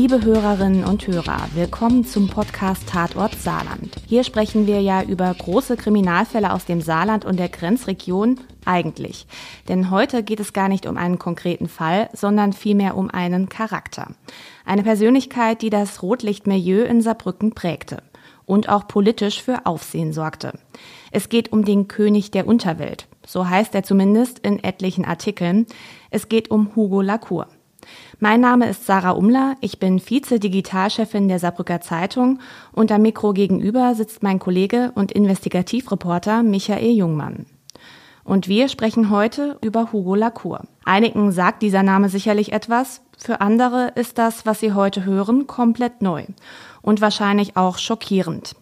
Liebe Hörerinnen und Hörer, willkommen zum Podcast Tatort Saarland. Hier sprechen wir ja über große Kriminalfälle aus dem Saarland und der Grenzregion eigentlich. Denn heute geht es gar nicht um einen konkreten Fall, sondern vielmehr um einen Charakter. Eine Persönlichkeit, die das Rotlichtmilieu in Saarbrücken prägte und auch politisch für Aufsehen sorgte. Es geht um den König der Unterwelt. So heißt er zumindest in etlichen Artikeln. Es geht um Hugo Lacour. Mein Name ist Sarah Umler, ich bin Vize-Digitalchefin der Saarbrücker Zeitung und am Mikro gegenüber sitzt mein Kollege und Investigativreporter Michael Jungmann. Und wir sprechen heute über Hugo Lacour. Einigen sagt dieser Name sicherlich etwas, für andere ist das, was Sie heute hören, komplett neu und wahrscheinlich auch schockierend.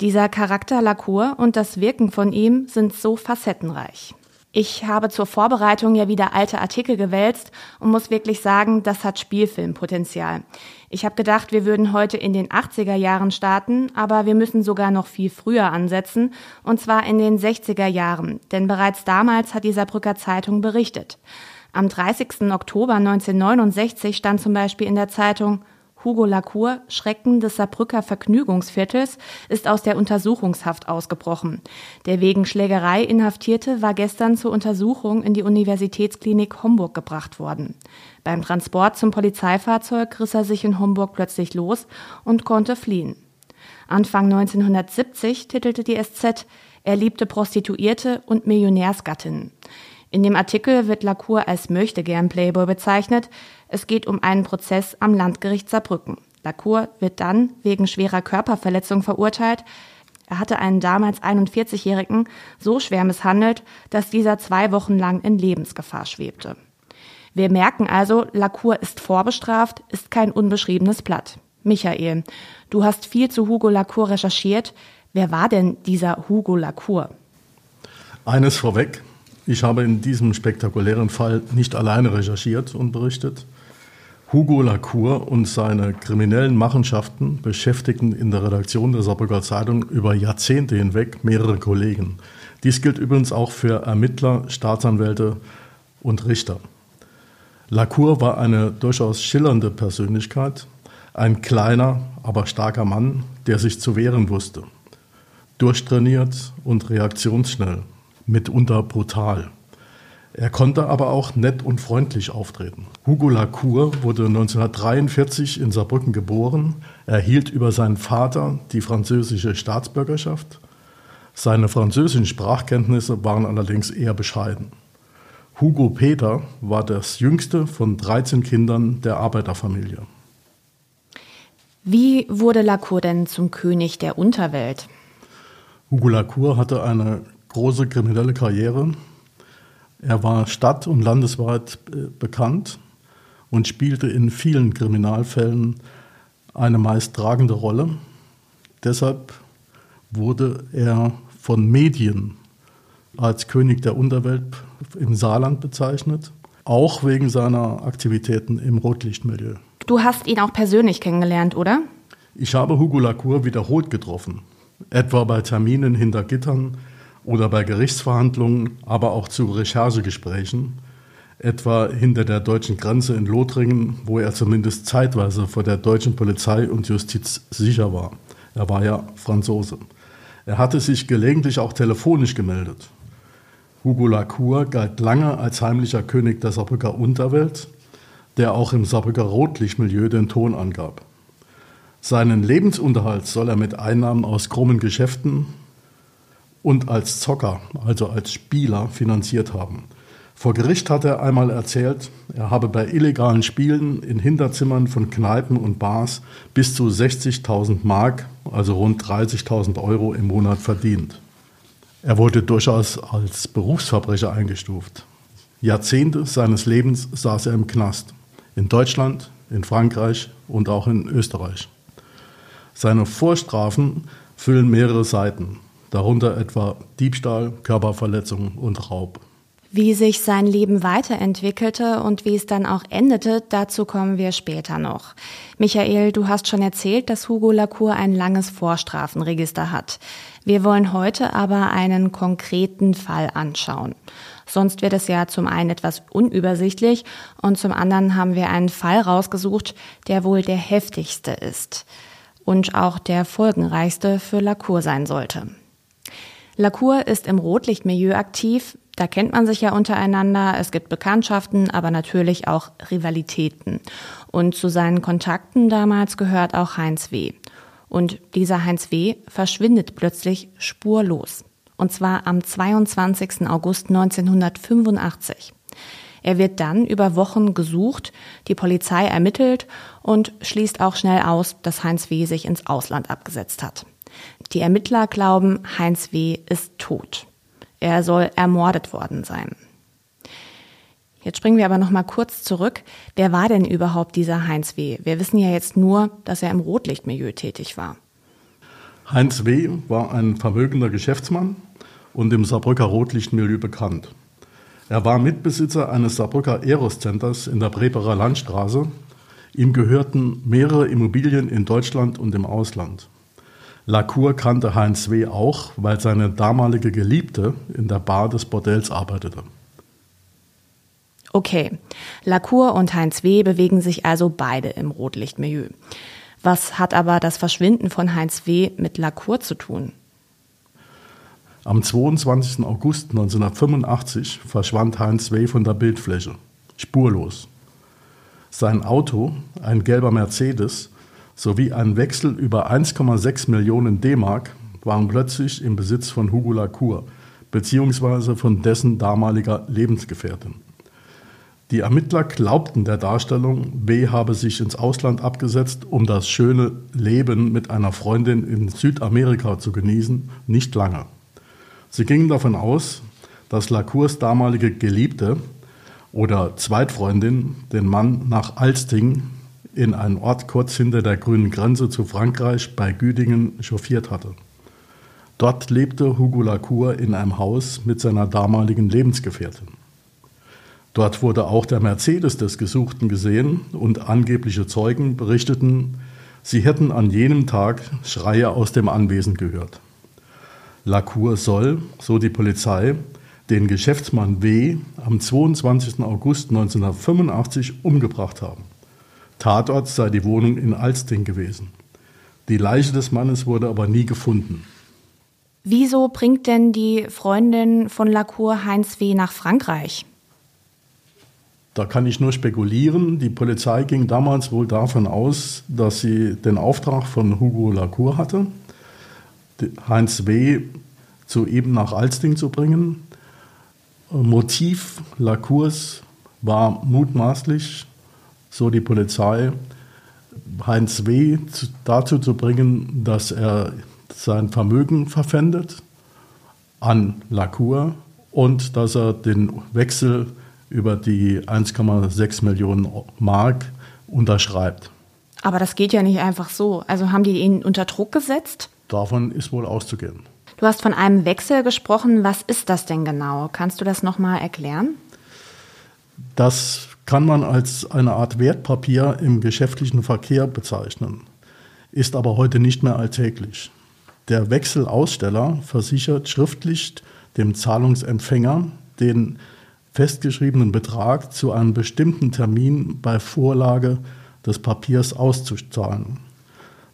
Dieser Charakter Lacour und das Wirken von ihm sind so facettenreich. Ich habe zur Vorbereitung ja wieder alte Artikel gewälzt und muss wirklich sagen, das hat Spielfilmpotenzial. Ich habe gedacht, wir würden heute in den 80er Jahren starten, aber wir müssen sogar noch viel früher ansetzen, und zwar in den 60er Jahren, denn bereits damals hat die Saarbrücker Zeitung berichtet. Am 30. Oktober 1969 stand zum Beispiel in der Zeitung Hugo Lacour, Schrecken des Saarbrücker Vergnügungsviertels, ist aus der Untersuchungshaft ausgebrochen. Der wegen Schlägerei Inhaftierte war gestern zur Untersuchung in die Universitätsklinik Homburg gebracht worden. Beim Transport zum Polizeifahrzeug riss er sich in Homburg plötzlich los und konnte fliehen. Anfang 1970 titelte die SZ, er liebte Prostituierte und Millionärsgattinnen. In dem Artikel wird Lacour als möchtegern Playboy bezeichnet. Es geht um einen Prozess am Landgericht Saarbrücken. Lacour wird dann wegen schwerer Körperverletzung verurteilt. Er hatte einen damals 41-Jährigen so schwer misshandelt, dass dieser zwei Wochen lang in Lebensgefahr schwebte. Wir merken also, Lacour ist vorbestraft, ist kein unbeschriebenes Blatt. Michael, du hast viel zu Hugo Lacour recherchiert. Wer war denn dieser Hugo Lacour? Eines vorweg, ich habe in diesem spektakulären Fall nicht alleine recherchiert und berichtet. Hugo Lacour und seine kriminellen Machenschaften beschäftigten in der Redaktion der Saarbrücker Zeitung über Jahrzehnte hinweg mehrere Kollegen. Dies gilt übrigens auch für Ermittler, Staatsanwälte und Richter. Lacour war eine durchaus schillernde Persönlichkeit, ein kleiner, aber starker Mann, der sich zu wehren wusste. Durchtrainiert und reaktionsschnell mitunter brutal. Er konnte aber auch nett und freundlich auftreten. Hugo Lacour wurde 1943 in Saarbrücken geboren, erhielt über seinen Vater die französische Staatsbürgerschaft. Seine französischen Sprachkenntnisse waren allerdings eher bescheiden. Hugo Peter war das jüngste von 13 Kindern der Arbeiterfamilie. Wie wurde Lacour denn zum König der Unterwelt? Hugo Lacour hatte eine große kriminelle Karriere. Er war stadt- und landesweit äh, bekannt und spielte in vielen Kriminalfällen eine meist tragende Rolle. Deshalb wurde er von Medien als König der Unterwelt im Saarland bezeichnet, auch wegen seiner Aktivitäten im Rotlichtmilieu. Du hast ihn auch persönlich kennengelernt, oder? Ich habe Hugo Lacour wiederholt getroffen, etwa bei Terminen hinter Gittern oder bei Gerichtsverhandlungen, aber auch zu Recherchegesprächen, etwa hinter der deutschen Grenze in Lothringen, wo er zumindest zeitweise vor der deutschen Polizei und Justiz sicher war. Er war ja Franzose. Er hatte sich gelegentlich auch telefonisch gemeldet. Hugo Lacour galt lange als heimlicher König der Saarbrücker Unterwelt, der auch im Saarbrücker Rotlichtmilieu den Ton angab. Seinen Lebensunterhalt soll er mit Einnahmen aus krummen Geschäften, und als Zocker, also als Spieler, finanziert haben. Vor Gericht hat er einmal erzählt, er habe bei illegalen Spielen in Hinterzimmern von Kneipen und Bars bis zu 60.000 Mark, also rund 30.000 Euro im Monat verdient. Er wurde durchaus als Berufsverbrecher eingestuft. Jahrzehnte seines Lebens saß er im Knast. In Deutschland, in Frankreich und auch in Österreich. Seine Vorstrafen füllen mehrere Seiten darunter etwa Diebstahl, Körperverletzung und Raub. Wie sich sein Leben weiterentwickelte und wie es dann auch endete, dazu kommen wir später noch. Michael, du hast schon erzählt, dass Hugo Lacour ein langes Vorstrafenregister hat. Wir wollen heute aber einen konkreten Fall anschauen. Sonst wird es ja zum einen etwas unübersichtlich und zum anderen haben wir einen Fall rausgesucht, der wohl der heftigste ist und auch der folgenreichste für Lacour sein sollte. Lacour ist im Rotlichtmilieu aktiv, da kennt man sich ja untereinander, es gibt Bekanntschaften, aber natürlich auch Rivalitäten. Und zu seinen Kontakten damals gehört auch Heinz W. Und dieser Heinz W. verschwindet plötzlich spurlos. Und zwar am 22. August 1985. Er wird dann über Wochen gesucht, die Polizei ermittelt und schließt auch schnell aus, dass Heinz W. sich ins Ausland abgesetzt hat. Die Ermittler glauben, Heinz W. ist tot. Er soll ermordet worden sein. Jetzt springen wir aber noch mal kurz zurück. Wer war denn überhaupt dieser Heinz W.? Wir wissen ja jetzt nur, dass er im Rotlichtmilieu tätig war. Heinz W. war ein vermögender Geschäftsmann und im Saarbrücker Rotlichtmilieu bekannt. Er war Mitbesitzer eines Saarbrücker Eros-Centers in der Breberer Landstraße. Ihm gehörten mehrere Immobilien in Deutschland und im Ausland. Lacour kannte Heinz W. auch, weil seine damalige Geliebte in der Bar des Bordells arbeitete. Okay, Lacour und Heinz W. bewegen sich also beide im Rotlichtmilieu. Was hat aber das Verschwinden von Heinz W. mit Lacour zu tun? Am 22. August 1985 verschwand Heinz W. von der Bildfläche, spurlos. Sein Auto, ein gelber Mercedes, sowie ein Wechsel über 1,6 Millionen D-Mark waren plötzlich im Besitz von Hugo Lacour beziehungsweise von dessen damaliger Lebensgefährtin. Die Ermittler glaubten der Darstellung, B habe sich ins Ausland abgesetzt, um das schöne Leben mit einer Freundin in Südamerika zu genießen, nicht lange. Sie gingen davon aus, dass Lacours damalige Geliebte oder Zweitfreundin den Mann nach Alsting in einen Ort kurz hinter der grünen Grenze zu Frankreich bei Güdingen chauffiert hatte. Dort lebte Hugo Lacour in einem Haus mit seiner damaligen Lebensgefährtin. Dort wurde auch der Mercedes des Gesuchten gesehen und angebliche Zeugen berichteten, sie hätten an jenem Tag Schreie aus dem Anwesen gehört. Lacour soll, so die Polizei, den Geschäftsmann W. am 22. August 1985 umgebracht haben. Tatort sei die Wohnung in Alsting gewesen. Die Leiche des Mannes wurde aber nie gefunden. Wieso bringt denn die Freundin von Lacour Heinz W. nach Frankreich? Da kann ich nur spekulieren. Die Polizei ging damals wohl davon aus, dass sie den Auftrag von Hugo Lacour hatte, Heinz W. zu ihm nach Alsting zu bringen. Motiv Lacours war mutmaßlich so die Polizei, Heinz W. dazu zu bringen, dass er sein Vermögen verpfändet an Lacour und dass er den Wechsel über die 1,6 Millionen Mark unterschreibt. Aber das geht ja nicht einfach so. Also haben die ihn unter Druck gesetzt? Davon ist wohl auszugehen. Du hast von einem Wechsel gesprochen. Was ist das denn genau? Kannst du das nochmal erklären? Das kann man als eine Art Wertpapier im geschäftlichen Verkehr bezeichnen, ist aber heute nicht mehr alltäglich. Der Wechselaussteller versichert schriftlich dem Zahlungsempfänger den festgeschriebenen Betrag zu einem bestimmten Termin bei Vorlage des Papiers auszuzahlen.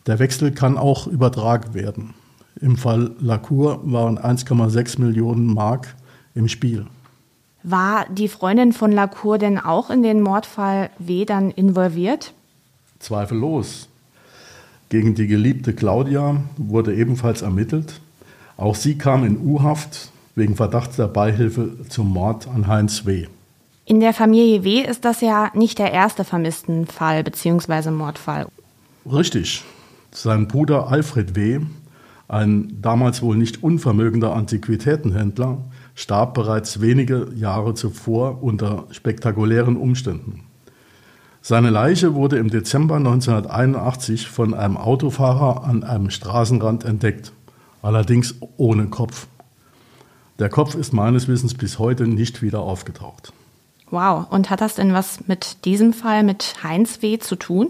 Der Wechsel kann auch übertragen werden. Im Fall Lacour waren 1,6 Millionen Mark im Spiel. War die Freundin von Lacour denn auch in den Mordfall W dann involviert? Zweifellos. Gegen die geliebte Claudia wurde ebenfalls ermittelt. Auch sie kam in U-Haft wegen Verdachts der Beihilfe zum Mord an Heinz W. In der Familie W ist das ja nicht der erste Vermisstenfall bzw. Mordfall. Richtig. Sein Bruder Alfred W., ein damals wohl nicht unvermögender Antiquitätenhändler, starb bereits wenige Jahre zuvor unter spektakulären Umständen. Seine Leiche wurde im Dezember 1981 von einem Autofahrer an einem Straßenrand entdeckt, allerdings ohne Kopf. Der Kopf ist meines Wissens bis heute nicht wieder aufgetaucht. Wow, und hat das denn was mit diesem Fall mit Heinz W. zu tun?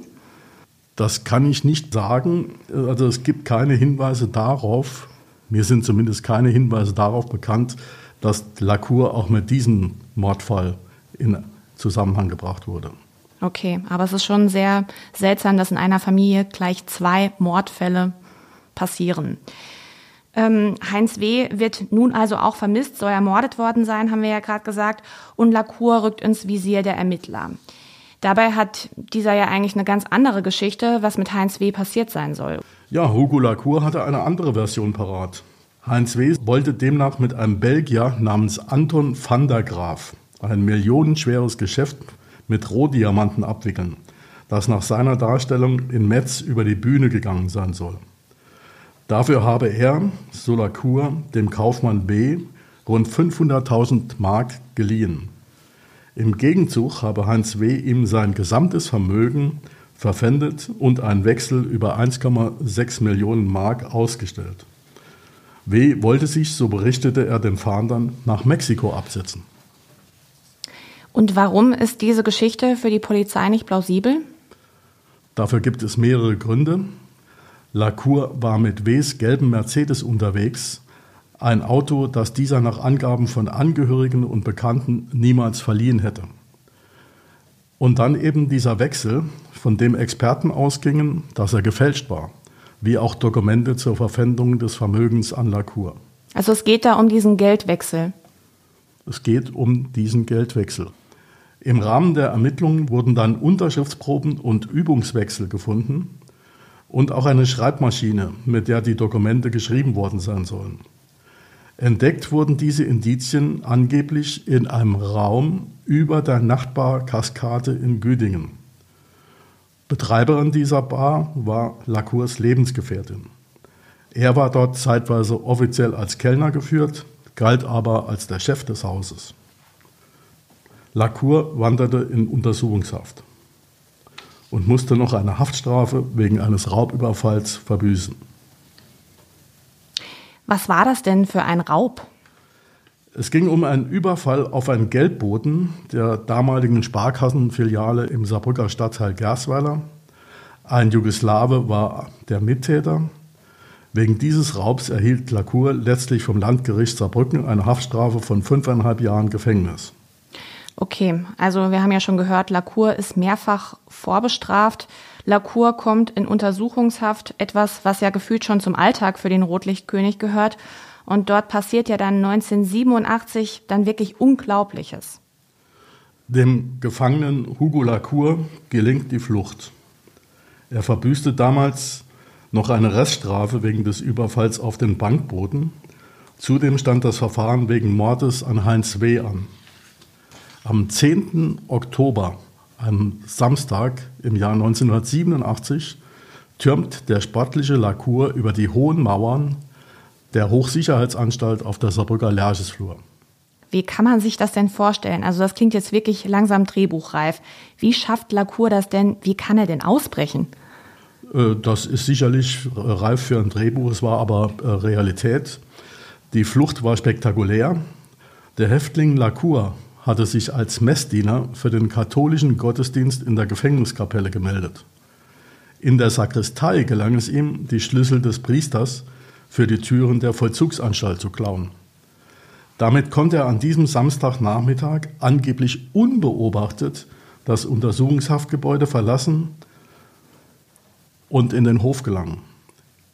Das kann ich nicht sagen. Also es gibt keine Hinweise darauf, mir sind zumindest keine Hinweise darauf bekannt, dass Lacour auch mit diesem Mordfall in Zusammenhang gebracht wurde. Okay, aber es ist schon sehr seltsam, dass in einer Familie gleich zwei Mordfälle passieren. Ähm, Heinz W. wird nun also auch vermisst, soll ermordet worden sein, haben wir ja gerade gesagt, und Lacour rückt ins Visier der Ermittler. Dabei hat dieser ja eigentlich eine ganz andere Geschichte, was mit Heinz W. passiert sein soll. Ja, Hugo Lacour hatte eine andere Version parat. Heinz W. wollte demnach mit einem Belgier namens Anton van der Graaf ein millionenschweres Geschäft mit Rohdiamanten abwickeln, das nach seiner Darstellung in Metz über die Bühne gegangen sein soll. Dafür habe er, Solacour, dem Kaufmann B. rund 500.000 Mark geliehen. Im Gegenzug habe Heinz W. ihm sein gesamtes Vermögen verpfändet und einen Wechsel über 1,6 Millionen Mark ausgestellt. W. wollte sich, so berichtete er den Fahndern, nach Mexiko absetzen. Und warum ist diese Geschichte für die Polizei nicht plausibel? Dafür gibt es mehrere Gründe. Lacour war mit Ws gelben Mercedes unterwegs, ein Auto, das dieser nach Angaben von Angehörigen und Bekannten niemals verliehen hätte. Und dann eben dieser Wechsel, von dem Experten ausgingen, dass er gefälscht war, wie auch Dokumente zur Verpfändung des Vermögens an Lacour. Also es geht da um diesen Geldwechsel. Es geht um diesen Geldwechsel. Im Rahmen der Ermittlungen wurden dann Unterschriftsproben und Übungswechsel gefunden und auch eine Schreibmaschine, mit der die Dokumente geschrieben worden sein sollen. Entdeckt wurden diese Indizien angeblich in einem Raum über der Nachtbar-Kaskade in Güdingen. Betreiberin dieser Bar war Lacours Lebensgefährtin. Er war dort zeitweise offiziell als Kellner geführt, galt aber als der Chef des Hauses. Lacour wanderte in Untersuchungshaft und musste noch eine Haftstrafe wegen eines Raubüberfalls verbüßen. Was war das denn für ein Raub? Es ging um einen Überfall auf einen Geldboten der damaligen Sparkassenfiliale im Saarbrücker Stadtteil Gersweiler. Ein Jugoslawe war der Mittäter. Wegen dieses Raubs erhielt Lacour letztlich vom Landgericht Saarbrücken eine Haftstrafe von fünfeinhalb Jahren Gefängnis. Okay, also wir haben ja schon gehört, Lacour ist mehrfach vorbestraft. Lacour kommt in Untersuchungshaft, etwas, was ja gefühlt schon zum Alltag für den Rotlichtkönig gehört. Und dort passiert ja dann 1987 dann wirklich Unglaubliches. Dem Gefangenen Hugo Lacour gelingt die Flucht. Er verbüßte damals noch eine Reststrafe wegen des Überfalls auf den Bankboten. Zudem stand das Verfahren wegen Mordes an Heinz W. an. Am 10. Oktober, einem Samstag im Jahr 1987, türmt der sportliche Lacour über die hohen Mauern der Hochsicherheitsanstalt auf der Saarbrücker Lerchesflur. Wie kann man sich das denn vorstellen? Also das klingt jetzt wirklich langsam drehbuchreif. Wie schafft Lacour das denn? Wie kann er denn ausbrechen? Äh, das ist sicherlich reif für ein Drehbuch, es war aber äh, Realität. Die Flucht war spektakulär. Der Häftling Lacour hatte sich als Messdiener für den katholischen Gottesdienst in der Gefängniskapelle gemeldet. In der Sakristei gelang es ihm, die Schlüssel des Priesters für die Türen der Vollzugsanstalt zu klauen. Damit konnte er an diesem Samstagnachmittag angeblich unbeobachtet das Untersuchungshaftgebäude verlassen und in den Hof gelangen.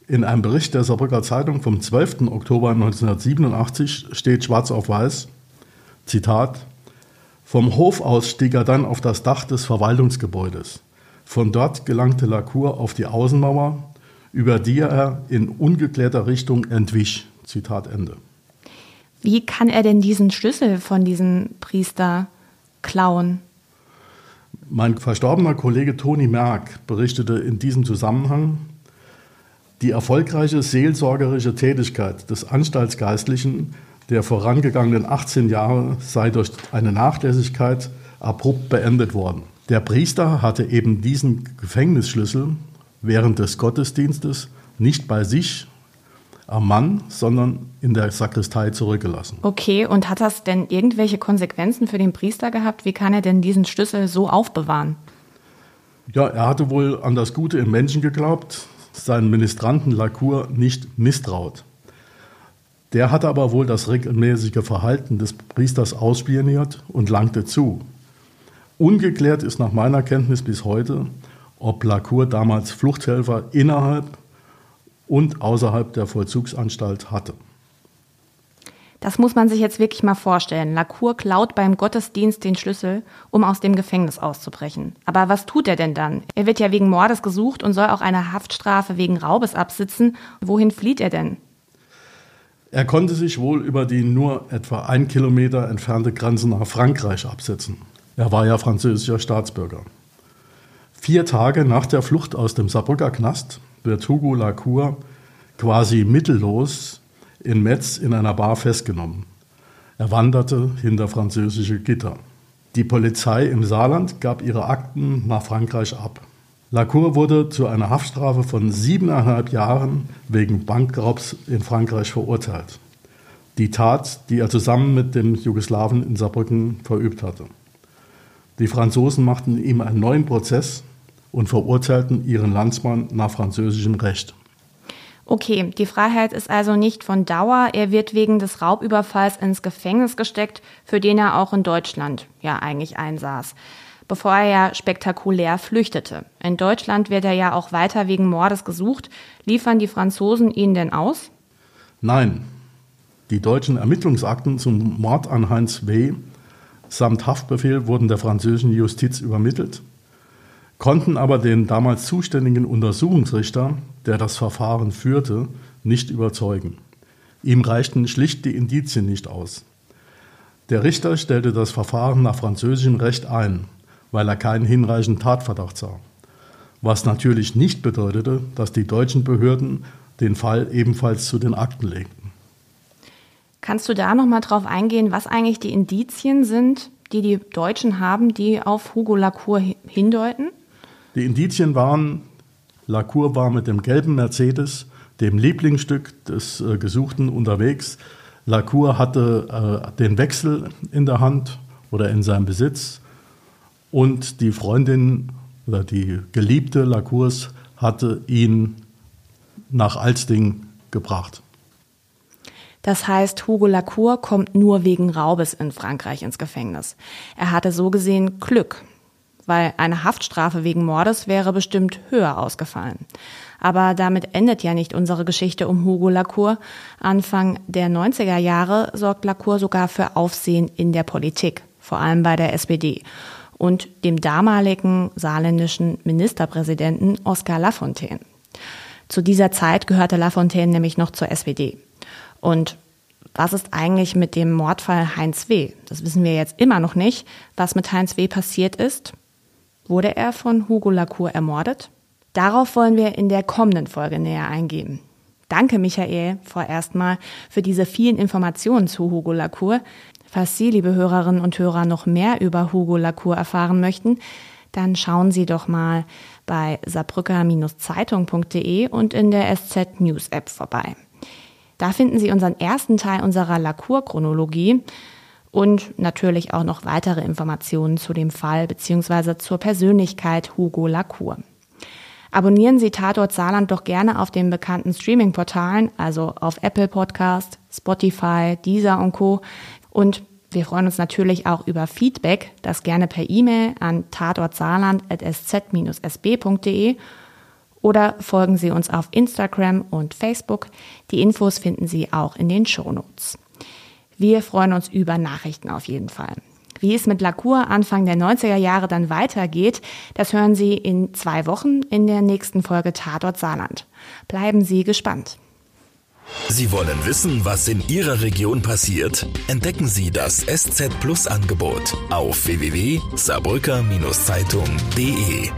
In einem Bericht der Saarbrücker Zeitung vom 12. Oktober 1987 steht schwarz auf weiß, Zitat, vom Hof aus stieg er dann auf das Dach des Verwaltungsgebäudes. Von dort gelangte Lacour auf die Außenmauer, über die er in ungeklärter Richtung entwich. Zitat Ende. Wie kann er denn diesen Schlüssel von diesem Priester klauen? Mein verstorbener Kollege Toni Merck berichtete in diesem Zusammenhang, die erfolgreiche seelsorgerische Tätigkeit des Anstaltsgeistlichen der vorangegangenen 18 Jahre sei durch eine Nachlässigkeit abrupt beendet worden. Der Priester hatte eben diesen Gefängnisschlüssel während des Gottesdienstes nicht bei sich am Mann, sondern in der Sakristei zurückgelassen. Okay, und hat das denn irgendwelche Konsequenzen für den Priester gehabt? Wie kann er denn diesen Schlüssel so aufbewahren? Ja, er hatte wohl an das Gute im Menschen geglaubt, seinen Ministranten Lacour nicht misstraut. Der hatte aber wohl das regelmäßige Verhalten des Priesters ausspioniert und langte zu. Ungeklärt ist nach meiner Kenntnis bis heute, ob Lacour damals Fluchthelfer innerhalb und außerhalb der Vollzugsanstalt hatte. Das muss man sich jetzt wirklich mal vorstellen. Lacour klaut beim Gottesdienst den Schlüssel, um aus dem Gefängnis auszubrechen. Aber was tut er denn dann? Er wird ja wegen Mordes gesucht und soll auch eine Haftstrafe wegen Raubes absitzen. Wohin flieht er denn? Er konnte sich wohl über die nur etwa ein Kilometer entfernte Grenze nach Frankreich absetzen. Er war ja französischer Staatsbürger. Vier Tage nach der Flucht aus dem Saarbrücker Knast wird Hugo Lacour quasi mittellos in Metz in einer Bar festgenommen. Er wanderte hinter französische Gitter. Die Polizei im Saarland gab ihre Akten nach Frankreich ab. Lacour wurde zu einer Haftstrafe von siebeneinhalb Jahren wegen Bankraubs in Frankreich verurteilt. Die Tat, die er zusammen mit dem Jugoslawen in Saarbrücken verübt hatte. Die Franzosen machten ihm einen neuen Prozess und verurteilten ihren Landsmann nach französischem Recht. Okay, die Freiheit ist also nicht von Dauer. Er wird wegen des Raubüberfalls ins Gefängnis gesteckt, für den er auch in Deutschland ja eigentlich einsaß, bevor er ja spektakulär flüchtete. In Deutschland wird er ja auch weiter wegen Mordes gesucht. Liefern die Franzosen ihn denn aus? Nein. Die deutschen Ermittlungsakten zum Mord an Heinz W. samt Haftbefehl wurden der französischen Justiz übermittelt konnten aber den damals zuständigen Untersuchungsrichter, der das Verfahren führte, nicht überzeugen. Ihm reichten schlicht die Indizien nicht aus. Der Richter stellte das Verfahren nach französischem Recht ein, weil er keinen hinreichenden Tatverdacht sah. Was natürlich nicht bedeutete, dass die deutschen Behörden den Fall ebenfalls zu den Akten legten. Kannst du da noch mal drauf eingehen, was eigentlich die Indizien sind, die die Deutschen haben, die auf Hugo Lacour hindeuten? Die Indizien waren, Lacour war mit dem gelben Mercedes, dem Lieblingsstück des äh, Gesuchten, unterwegs. Lacour hatte äh, den Wechsel in der Hand oder in seinem Besitz und die Freundin oder die Geliebte Lacours hatte ihn nach Alsting gebracht. Das heißt, Hugo Lacour kommt nur wegen Raubes in Frankreich ins Gefängnis. Er hatte so gesehen Glück weil eine Haftstrafe wegen Mordes wäre bestimmt höher ausgefallen. Aber damit endet ja nicht unsere Geschichte um Hugo Lacour. Anfang der 90er Jahre sorgt Lacour sogar für Aufsehen in der Politik, vor allem bei der SPD und dem damaligen saarländischen Ministerpräsidenten Oskar Lafontaine. Zu dieser Zeit gehörte Lafontaine nämlich noch zur SPD. Und was ist eigentlich mit dem Mordfall Heinz W.? Das wissen wir jetzt immer noch nicht, was mit Heinz W. passiert ist. Wurde er von Hugo Lacour ermordet? Darauf wollen wir in der kommenden Folge näher eingehen. Danke, Michael, vorerst mal für diese vielen Informationen zu Hugo Lacour. Falls Sie, liebe Hörerinnen und Hörer, noch mehr über Hugo Lacour erfahren möchten, dann schauen Sie doch mal bei saarbrücker-zeitung.de und in der SZ News App vorbei. Da finden Sie unseren ersten Teil unserer Lacour-Chronologie und natürlich auch noch weitere Informationen zu dem Fall bzw. zur Persönlichkeit Hugo Lacour. Abonnieren Sie Tatort Saarland doch gerne auf den bekannten Streaming-Portalen, also auf Apple Podcast, Spotify, Deezer und Co. Und wir freuen uns natürlich auch über Feedback, das gerne per E-Mail an tatortsaarland.sz-sb.de oder folgen Sie uns auf Instagram und Facebook. Die Infos finden Sie auch in den Shownotes. Wir freuen uns über Nachrichten auf jeden Fall. Wie es mit Lacour Anfang der 90er Jahre dann weitergeht, das hören Sie in zwei Wochen in der nächsten Folge Tatort Saarland. Bleiben Sie gespannt. Sie wollen wissen, was in Ihrer Region passiert? Entdecken Sie das SZ Plus Angebot auf www.saarbrücker-zeitung.de.